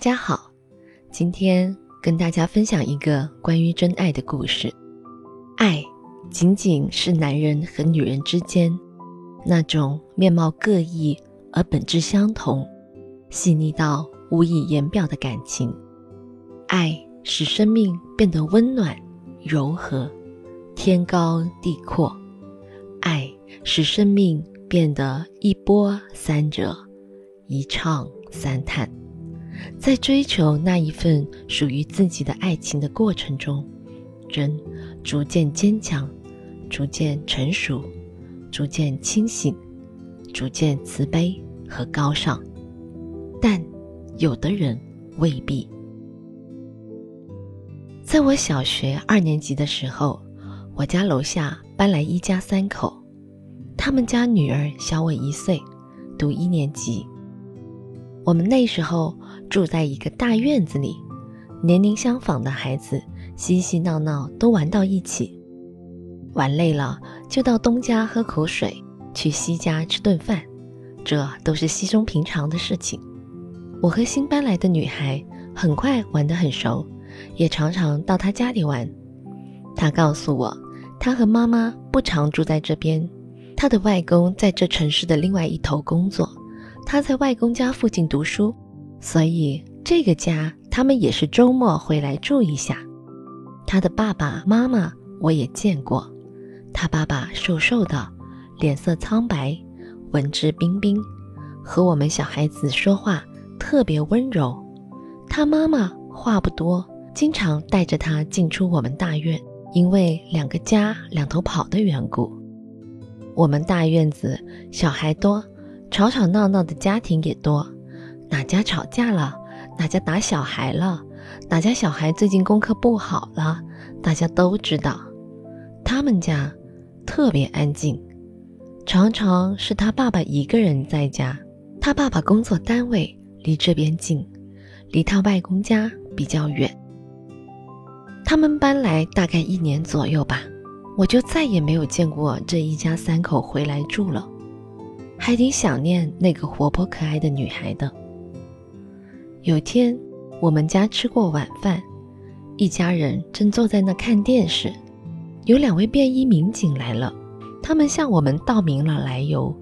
大家好，今天跟大家分享一个关于真爱的故事。爱仅仅是男人和女人之间那种面貌各异而本质相同、细腻到无以言表的感情。爱使生命变得温暖、柔和、天高地阔。爱使生命变得一波三折、一唱三叹。在追求那一份属于自己的爱情的过程中，人逐渐坚强，逐渐成熟，逐渐清醒，逐渐慈悲和高尚。但有的人未必。在我小学二年级的时候，我家楼下搬来一家三口，他们家女儿小我一岁，读一年级。我们那时候。住在一个大院子里，年龄相仿的孩子嬉嬉闹闹都玩到一起，玩累了就到东家喝口水，去西家吃顿饭，这都是稀松平常的事情。我和新搬来的女孩很快玩得很熟，也常常到她家里玩。她告诉我，她和妈妈不常住在这边，她的外公在这城市的另外一头工作，她在外公家附近读书。所以这个家，他们也是周末回来住一下。他的爸爸妈妈我也见过，他爸爸瘦瘦的，脸色苍白，文质彬彬，和我们小孩子说话特别温柔。他妈妈话不多，经常带着他进出我们大院，因为两个家两头跑的缘故。我们大院子小孩多，吵吵闹闹的家庭也多。哪家吵架了？哪家打小孩了？哪家小孩最近功课不好了？大家都知道。他们家特别安静，常常是他爸爸一个人在家。他爸爸工作单位离这边近，离他外公家比较远。他们搬来大概一年左右吧，我就再也没有见过这一家三口回来住了，还挺想念那个活泼可爱的女孩的。有天，我们家吃过晚饭，一家人正坐在那看电视，有两位便衣民警来了，他们向我们道明了来由。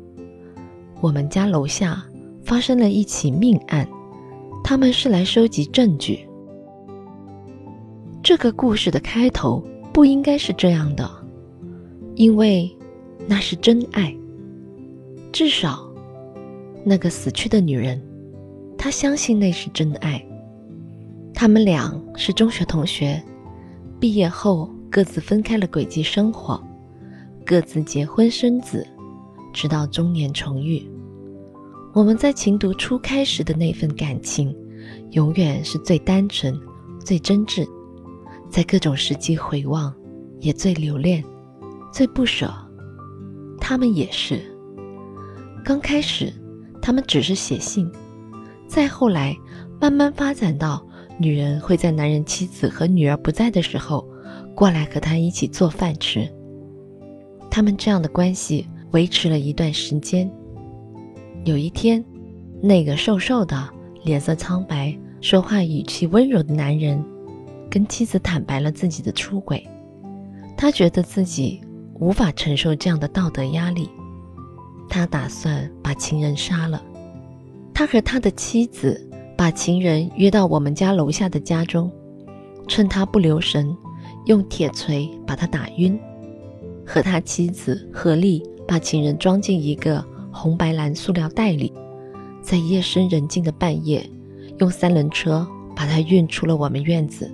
我们家楼下发生了一起命案，他们是来收集证据。这个故事的开头不应该是这样的，因为那是真爱，至少那个死去的女人。他相信那是真爱。他们俩是中学同学，毕业后各自分开了轨迹生活，各自结婚生子，直到中年重遇。我们在情窦初开时的那份感情，永远是最单纯、最真挚，在各种时机回望，也最留恋、最不舍。他们也是。刚开始，他们只是写信。再后来，慢慢发展到女人会在男人、妻子和女儿不在的时候，过来和他一起做饭吃。他们这样的关系维持了一段时间。有一天，那个瘦瘦的、脸色苍白、说话语气温柔的男人，跟妻子坦白了自己的出轨。他觉得自己无法承受这样的道德压力，他打算把情人杀了。他和他的妻子把情人约到我们家楼下的家中，趁他不留神，用铁锤把他打晕，和他妻子合力把情人装进一个红白蓝塑料袋里，在夜深人静的半夜，用三轮车把他运出了我们院子。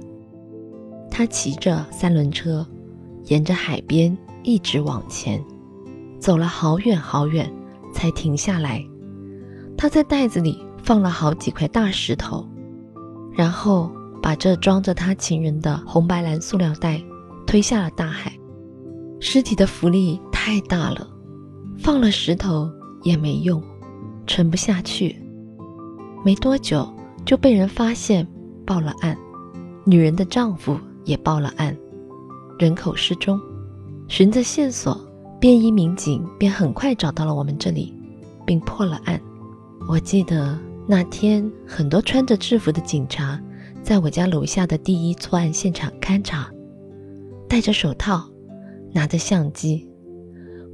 他骑着三轮车，沿着海边一直往前，走了好远好远，才停下来。他在袋子里放了好几块大石头，然后把这装着他情人的红白蓝塑料袋推下了大海。尸体的浮力太大了，放了石头也没用，沉不下去。没多久就被人发现，报了案。女人的丈夫也报了案，人口失踪。循着线索，便衣民警便很快找到了我们这里，并破了案。我记得那天，很多穿着制服的警察在我家楼下的第一作案现场勘察，戴着手套，拿着相机。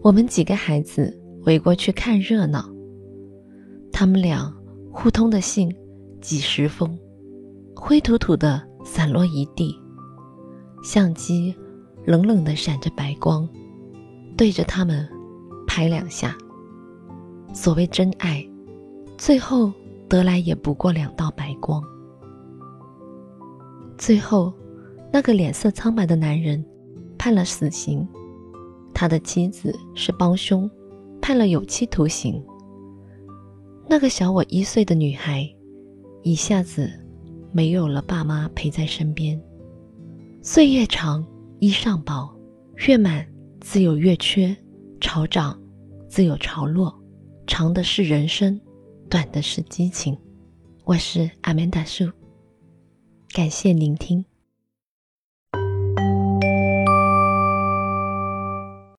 我们几个孩子围过去看热闹。他们俩互通的信几十封，灰土土的散落一地。相机冷冷的闪着白光，对着他们拍两下。所谓真爱，最后。得来也不过两道白光。最后，那个脸色苍白的男人判了死刑，他的妻子是帮凶，判了有期徒刑。那个小我一岁的女孩，一下子没有了爸妈陪在身边。岁月长，衣裳薄，月满自有月缺，潮涨自有潮落，长的是人生。短的是激情，我是阿曼达树，感谢聆听。